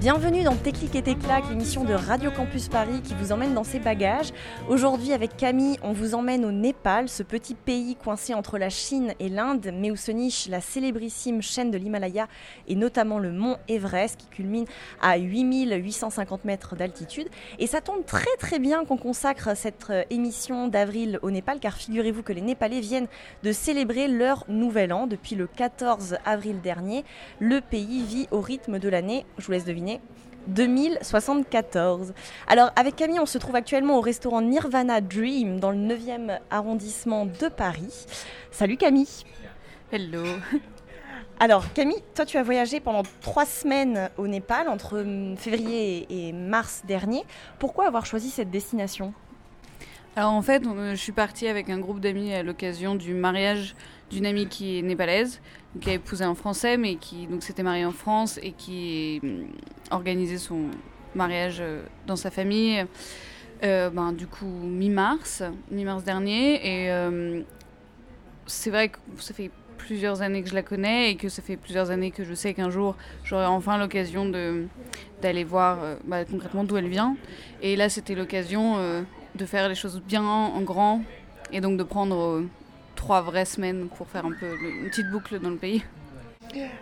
Bienvenue dans Tes clics et claques, l'émission de Radio Campus Paris qui vous emmène dans ses bagages. Aujourd'hui avec Camille, on vous emmène au Népal, ce petit pays coincé entre la Chine et l'Inde, mais où se niche la célébrissime chaîne de l'Himalaya et notamment le mont Everest qui culmine à 8850 mètres d'altitude. Et ça tombe très très bien qu'on consacre cette euh, émission d'avril au Népal car figurez-vous que les Népalais viennent de célébrer leur nouvel an depuis le 14 avril dernier. Le pays vit au rythme de l'année, je vous laisse deviner, 2074. Alors avec Camille, on se trouve actuellement au restaurant Nirvana Dream dans le 9e arrondissement de Paris. Salut Camille. Hello. Alors Camille, toi tu as voyagé pendant trois semaines au Népal entre hum, février et mars dernier. Pourquoi avoir choisi cette destination? Alors en fait, on- je suis partie avec un groupe d'amis à l'occasion du mariage d'une amie qui est népalaise, qui a épousé un Français, mais qui donc s'était mariée en France et qui hum, organisait son mariage euh, dans sa famille. euh, ben, du coup mi-mars, mi-mars dernier, et euh, c'est vrai que ça fait plusieurs années que je la connais et que ça fait plusieurs années que je sais qu'un jour j'aurai enfin l'occasion d'aller voir euh, bah, concrètement d'où elle vient. Et là, c'était l'occasion euh, de faire les choses bien en grand et donc de prendre euh, trois vraies semaines pour faire un peu une petite boucle dans le pays.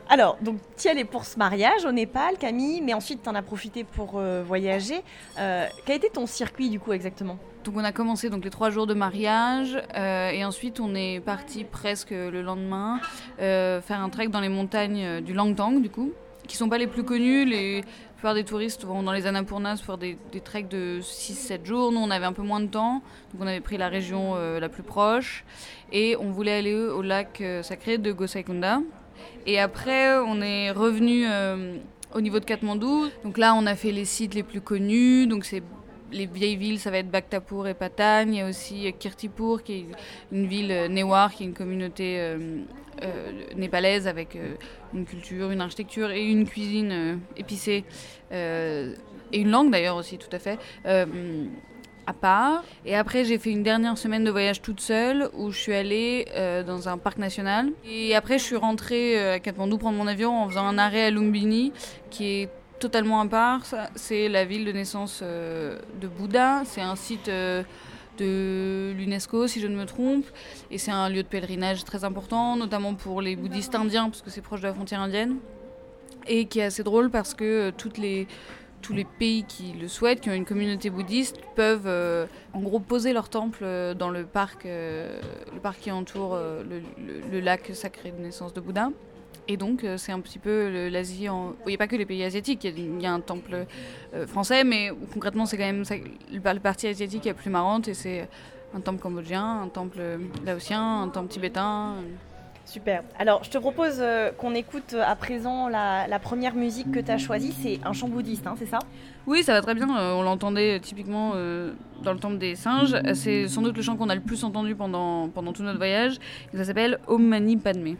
Alors, donc tu y allais pour ce mariage au Népal, Camille, mais ensuite tu en as profité pour euh, voyager. Euh, quel était ton circuit du coup exactement? Donc on a commencé donc les trois jours de mariage euh, et ensuite on est parti presque le lendemain faire un trek dans les montagnes du Langtang du coup, qui sont pas les plus connus. Les plupart des touristes vont dans les Annapurnas pour des, des treks de 6-7 jours. Nous on avait un peu moins de temps, donc on avait pris la région euh, la plus proche et on voulait aller au lac euh, sacré de Gosaikunda. Et après on est revenu euh, au niveau de Katmandou. Donc là on a fait les sites les plus connus, donc c'est les vieilles villes, ça va être Bhaktapur et Patan. Il y a aussi Kirtipur, qui est une ville euh, Newar, qui est une communauté euh, euh, népalaise avec euh, une culture, une architecture et une cuisine euh, épicée. euh, et une langue d'ailleurs aussi, tout à fait. euh, à part. Et après, j'ai fait une dernière semaine de voyage toute seule où je suis allée euh, dans un parc national. Et après, je suis rentrée euh, à Katmandou prendre mon avion en faisant un arrêt à Lumbini, qui est totalement à part. C'est la ville de naissance euh, de Bouddha. C'est un site euh, de l'UNESCO, si je ne me trompe. Et c'est un lieu de pèlerinage très important, notamment pour les bouddhistes indiens, parce que c'est proche de la frontière indienne. Et qui est assez drôle parce que euh, les tous les pays qui le souhaitent, qui ont une communauté bouddhiste, peuvent euh, en gros poser leur temple dans le parc, le parc qui entoure le lac sacré de naissance de Bouddha. Et donc, euh, c'est un petit peu l'Asie. En... Il n'y a pas que les pays asiatiques, il y a- un temple euh, français, mais concrètement, c'est quand même ça- la partie asiatique qui est la plus marrante. Et c'est un temple cambodgien, un temple laotien, un temple tibétain. Super. Alors, je te propose euh, qu'on écoute euh, à présent la, la première musique que tu as choisie. C'est un chant bouddhiste, hein, c'est ça? Oui, ça va très bien. euh, on l'entendait typiquement euh, dans le temple des singes. Euh, C'est sans doute le chant qu'on a le plus entendu pendant, pendant tout notre voyage. Et ça s'appelle Om Mani Padme.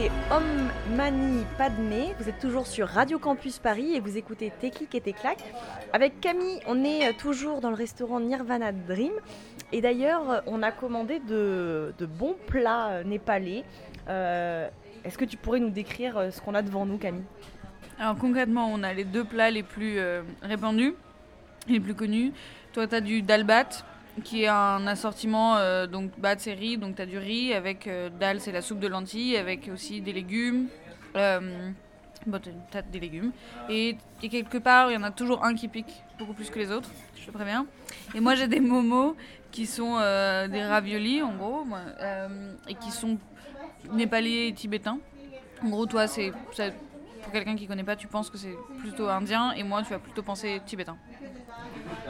C'était Om Mani Padme. Vous êtes toujours sur Radio Campus Paris et vous écoutez clics et claques. Avec Camille, on est euh, toujours dans le restaurant Nirvana Dream. Et d'ailleurs, euh, on a commandé de, bons plats euh, népalais Est-ce que tu pourrais nous décrire ce qu'on a devant nous, Camille? Alors concrètement, on a les deux plats les plus répandus, les plus connus. Toi, tu as du dalbat, qui est un assortiment, euh, donc bat c'est riz, donc tu as du riz, avec euh, dal c'est la soupe de lentilles, avec aussi des légumes. Euh, bon, t'as des légumes. Et, quelque part, il y en a toujours un qui pique beaucoup plus que les autres, je te préviens. Et moi, j'ai des momos qui sont euh, des raviolis, en gros, euh, et qui sont népalais et tibétains. En gros, toi, c'est pour quelqu'un qui connaît pas, tu penses que c'est plutôt indien, et moi, tu vas plutôt penser tibétain.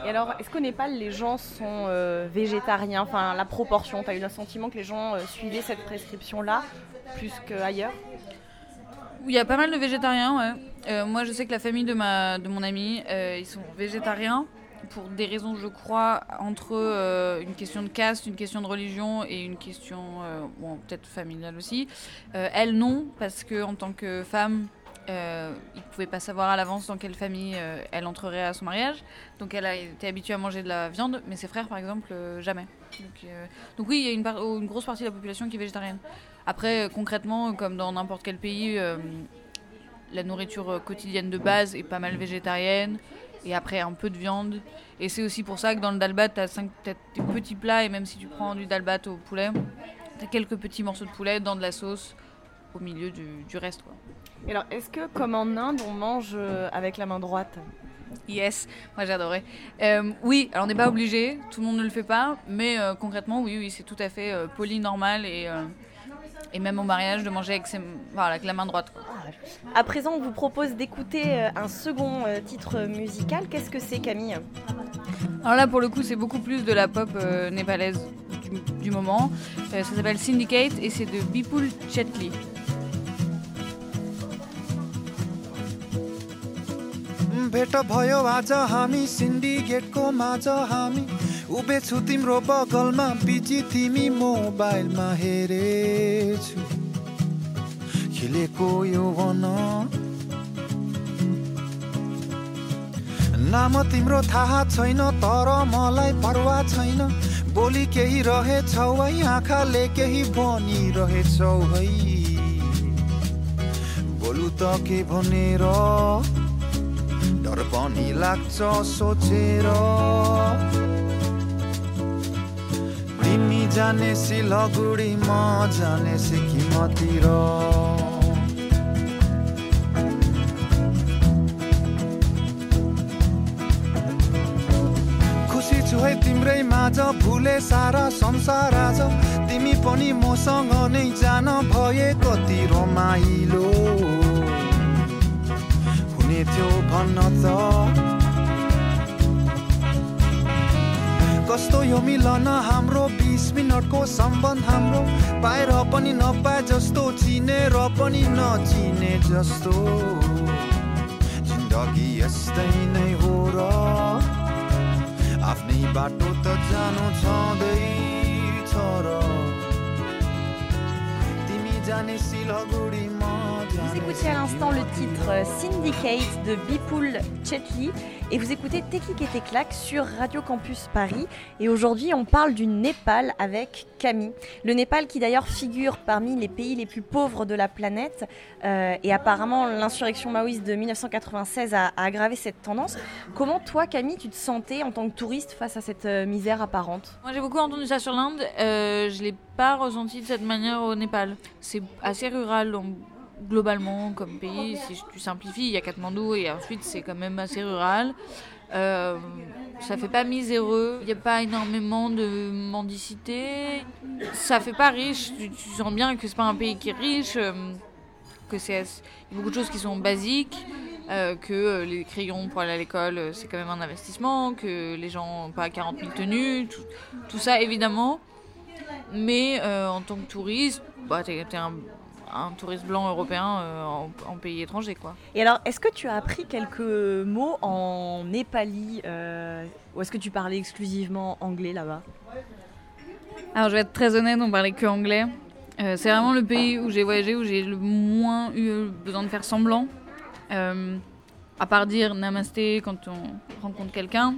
Et alors, est-ce qu'au Népal, les gens sont euh, végétariens? Enfin, la proportion, tu as eu le sentiment que les gens euh, suivaient cette prescription-là plus qu'ailleurs? Il y a pas mal de végétariens, ouais. Euh, moi, je sais que la famille de, ma, de mon ami, euh, ils sont végétariens pour des raisons, je crois, entre euh, une question de caste, une question de religion et une question, euh, bon, peut-être familiale aussi. Euh, elle, non, parce que en tant que femme, euh, ils ne pouvaient pas savoir à l'avance dans quelle famille euh, elle entrerait à son mariage. Donc elle a été habituée à manger de la viande, mais ses frères, par exemple, euh, jamais. Donc, oui, il y a une, grosse partie de la population qui est végétarienne. Après, concrètement, comme dans n'importe quel pays, la nourriture quotidienne de base est pas mal végétarienne. Et après, un peu de viande. Et c'est aussi pour ça que dans le dalbat, tu as, des petits plats. Et même si tu prends du dalbat au poulet, tu as quelques petits morceaux de poulet dans de la sauce au milieu du, du reste. Quoi. Et alors, est-ce que, comme en Inde, on mange euh, avec la main droite? Yes, moi j'adorais. Euh, oui, alors on n'est pas obligé, tout le monde ne le fait pas, mais euh, concrètement, oui, oui, c'est tout à fait euh, poli, normal et, euh, et même au mariage de manger avec, ses, voilà, avec la main droite. quoi. À présent, on vous propose d'écouter un second euh, titre musical. Qu'est-ce que c'est, Camille? Alors là, pour le coup, c'est beaucoup plus de la pop euh, népalaise du, du moment. Euh, ça s'appelle Syndicate et c'est de Bipul Chetli. भेट भयो आज हामी सिन्डिकेटको माझ हामी। उभिछु तिम्रो बगलमा बिजी तिमी मोबाइलमा हेरेछु। खिलेको यो वन नाम तिम्रो थाहा छैन तर मलाई परवा छैन। बोली केही रहेछौ है आँखाले केही भनिरहेछौ है। बोलु त के भनेर? डर पनि लाग्छ सोचेर तिमी जाने सिलगुडी म जाने सिक्किमतिर खुसी छु है तिम्रै माझ भुले सारा संसार आज तिमी पनि मसँग नै जान भए कति रमाइलो थियो भन्न त। कस्तो यो मिलन हाम्रो बिस मिनटको सम्बन्ध हाम्रो? पाएर पनि नपाए जस्तो चिनेर पनि नचिने जस्तो। जिन्दगी यस्तै नै हो र आफ्नै बाटो त जानु छँदैछ र। तिमी जाने सिलगुडी म Vous जाने écoutiez à l'instant le titre euh, Syndicate de Bipul Chetli et vous écoutez Tekik et Teklac sur Radio Campus Paris. Et aujourd'hui, on parle du Népal avec Camille. Le Népal qui d'ailleurs figure parmi les pays les plus pauvres de la planète. euh, et apparemment, l'insurrection maoïste de 1996 a, aggravé cette tendance. Comment toi, Camille, tu te sentais en tant que touriste face à cette euh, misère apparente? Moi j'ai beaucoup entendu ça sur l'Inde, je l'ai pas ressenti de cette manière au Népal. C'est assez rural globalement comme pays, si tu simplifies, il y a Katmandou et ensuite c'est quand même assez rural. Euh, ça fait pas miséreux, il n'y a pas énormément de mendicité, ça fait pas riche, tu, tu sens bien que c'est pas un pays qui est riche, euh, que c'est beaucoup de choses qui sont basiques, euh, que euh, les crayons pour aller à l'école c'est quand même un investissement, que les gens n'ont pas 40 000 tenues, tout, ça évidemment. Mais en tant que touriste, bah, t'es t'es un, un touriste blanc européen euh, en, en pays étranger quoi. Et alors, est-ce que tu as appris quelques mots en népali euh, ou est-ce que tu parlais exclusivement anglais là-bas? Alors je vais être très honnête, on parlait que anglais. Euh, c'est vraiment le pays où j'ai voyagé, où j'ai le moins eu besoin de faire semblant. Euh, à part dire namasté quand on rencontre quelqu'un.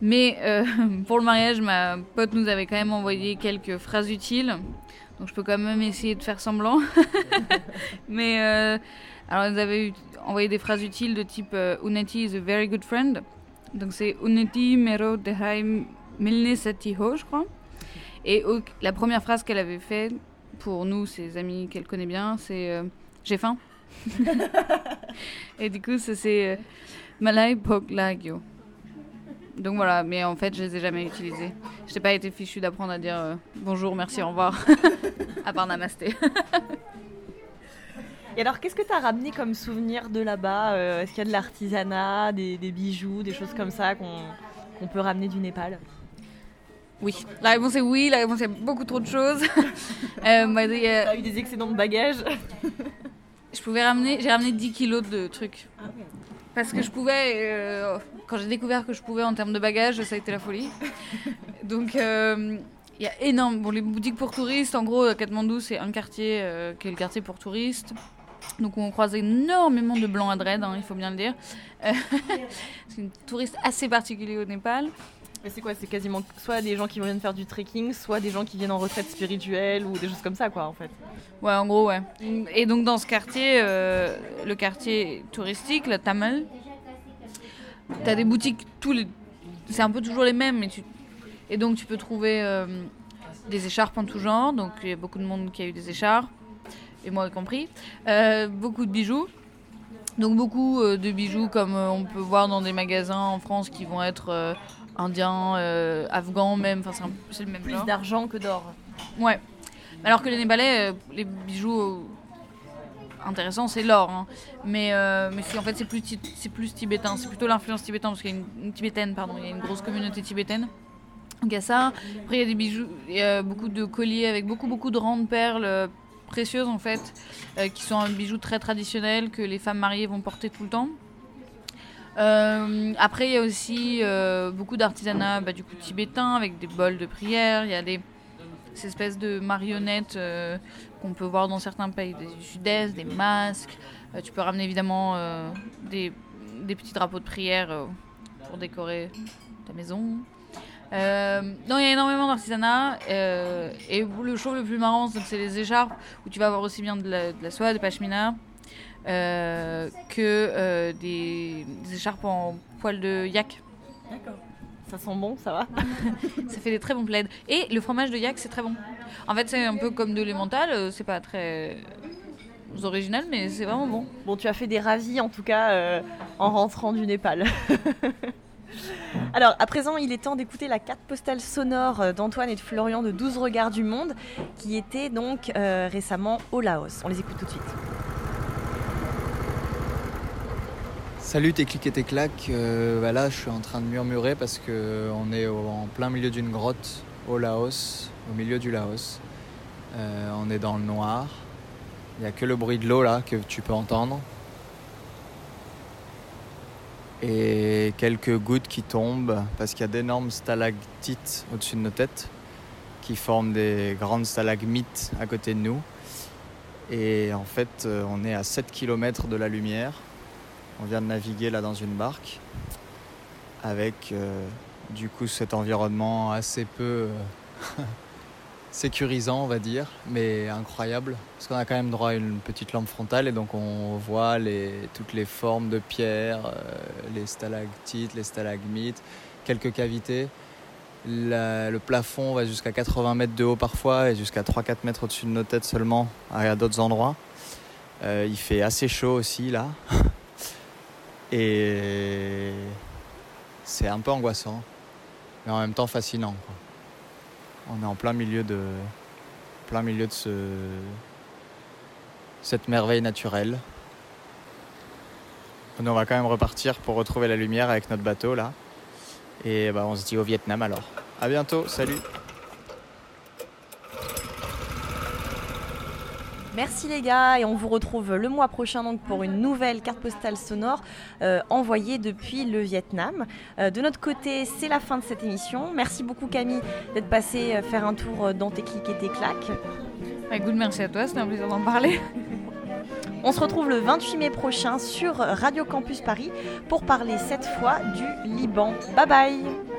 Mais euh, pour le mariage, ma pote nous avait quand même envoyé quelques phrases utiles. Donc je peux quand même essayer de faire semblant. Mais euh, alors ils avaient envoyé des phrases utiles de type euh, Uneti is a very good friend. Donc c'est Uneti mero dehai milne satiho, je crois. Et la première phrase qu'elle avait faite pour nous, ses amis qu'elle connaît bien, c'est euh, j'ai faim. Et du coup, ça c'est euh, Malai pok lagyo. Donc voilà, mais en fait, je les ai jamais utilisés. Je n'ai pas été fichu d'apprendre à dire euh, bonjour, merci, au revoir. à part namasté. Et alors, qu'est-ce que tu as ramené comme souvenir de là-bas Euh, Est-ce qu'il y a de l'artisanat, des, des bijoux, des choses comme ça qu'on peut ramener du Népal? Oui, la réponse est oui, la réponse est beaucoup trop de choses. Euh, bah, il y a- T'as eu des excédents de bagages? Je pouvais ramener, j'ai ramené 10 kilos de trucs. Parce que je pouvais, euh, quand j'ai découvert que je pouvais en termes de bagages, ça a été la folie. Donc euh, il y a énorme, bon les boutiques pour touristes, en gros, à Katmandou c'est un quartier euh, qui est le quartier pour touristes. Donc on croise énormément de blancs à dread, hein, il faut bien le dire. Euh, c'est une touriste assez particulier au Népal. Mais c'est quoi C'est quasiment soit des gens qui viennent faire du trekking, soit des gens qui viennent en retraite spirituelle ou des choses comme ça, quoi, en fait. Ouais, en gros, ouais. Et donc dans ce quartier, euh, le quartier touristique, la Tamil, t'as des boutiques tous les, c'est un peu toujours les mêmes, mais tu, et donc tu peux trouver euh, des écharpes en tout genre. Donc il y a beaucoup de monde qui a eu des écharpes, et moi y compris. Euh, beaucoup de bijoux. Donc beaucoup euh, de bijoux comme on peut voir dans des magasins en France qui vont être indiens, afghans même. Enfin c'est le même Plus genre. d'argent que d'or. Ouais. Alors que les Népalais, les bijoux intéressants, c'est l'or. hein. Mais, euh, en fait, c'est plus, ti- c'est plus tibétain. C'est plutôt l'influence tibétaine, parce qu'il y a une, une tibétaine, pardon. Il y a une grosse communauté tibétaine. Il y a ça. Après, il y a des bijoux, beaucoup de colliers avec beaucoup, beaucoup de rangs de perles euh, précieuses, en fait, euh, qui sont un bijou très traditionnel que les femmes mariées vont porter tout le temps. Euh, après, il y a aussi beaucoup d'artisanat bah, du coup tibétain avec des bols de prière. Il y a des ces espèces de marionnettes qu'on peut voir dans certains pays du sud-est, des masques. Tu peux ramener évidemment des, des petits drapeaux de prière pour décorer ta maison. Euh, non, il y a énormément d'artisanat. euh, et le show le plus marrant, c'est les écharpes, où tu vas avoir aussi bien de la, de la soie, des pashmina, euh, que des, des écharpes en poil de yak. D'accord. Ça sent bon, ça va Ça fait des très bons plaids. Et le fromage de yak, c'est très bon. En fait, c'est un peu comme de l'emmental, c'est pas très original, mais c'est vraiment bon. Bon, tu as fait des ravis en tout cas en rentrant du Népal. Alors, à présent, il est temps d'écouter la carte postale sonore euh, d'Antoine et de Florian de 12 regards du monde, qui étaient donc euh, récemment au Laos. On les écoute tout de suite. Salut tes et tes claques. Euh, bah là, je suis en train de murmurer parce que on est en plein milieu d'une grotte au Laos, au milieu du Laos. Euh, on est dans le noir. Il n'y a que le bruit de l'eau là que tu peux entendre. Et quelques gouttes qui tombent parce qu'il y a d'énormes stalactites au-dessus de nos têtes qui forment des grandes stalagmites à côté de nous. Et en fait, euh, on est à 7 km de la lumière. On vient de naviguer là dans une barque avec euh, du coup cet environnement assez peu euh, sécurisant on va dire, mais incroyable parce qu'on a quand même droit à une petite lampe frontale et donc on voit toutes les formes de pierre, euh, les stalactites, les stalagmites, quelques cavités. Le plafond va jusqu'à 80 mètres de haut parfois et jusqu'à 3-4 mètres au-dessus de nos têtes seulement à d'autres endroits. Euh, il fait assez chaud aussi là. Et c'est un peu angoissant, mais en même temps fascinant. quoi. On est en plein milieu de, plein milieu de ce, cette merveille naturelle. On va quand même repartir pour retrouver la lumière avec notre bateau là. Et bah, on se dit au Vietnam alors. À bientôt, salut. Merci les gars et on vous retrouve le mois prochain donc pour une nouvelle carte postale sonore euh, envoyée depuis le Vietnam. Euh, de notre côté, c'est la fin de cette émission. Merci beaucoup Camille d'être passé euh, faire un tour dans tes clics et tes claques. Bah, écoute, merci à toi, c'était un plaisir d'en parler. On se retrouve le 28 mai prochain sur Radio Campus Paris pour parler cette fois du Liban. Bye bye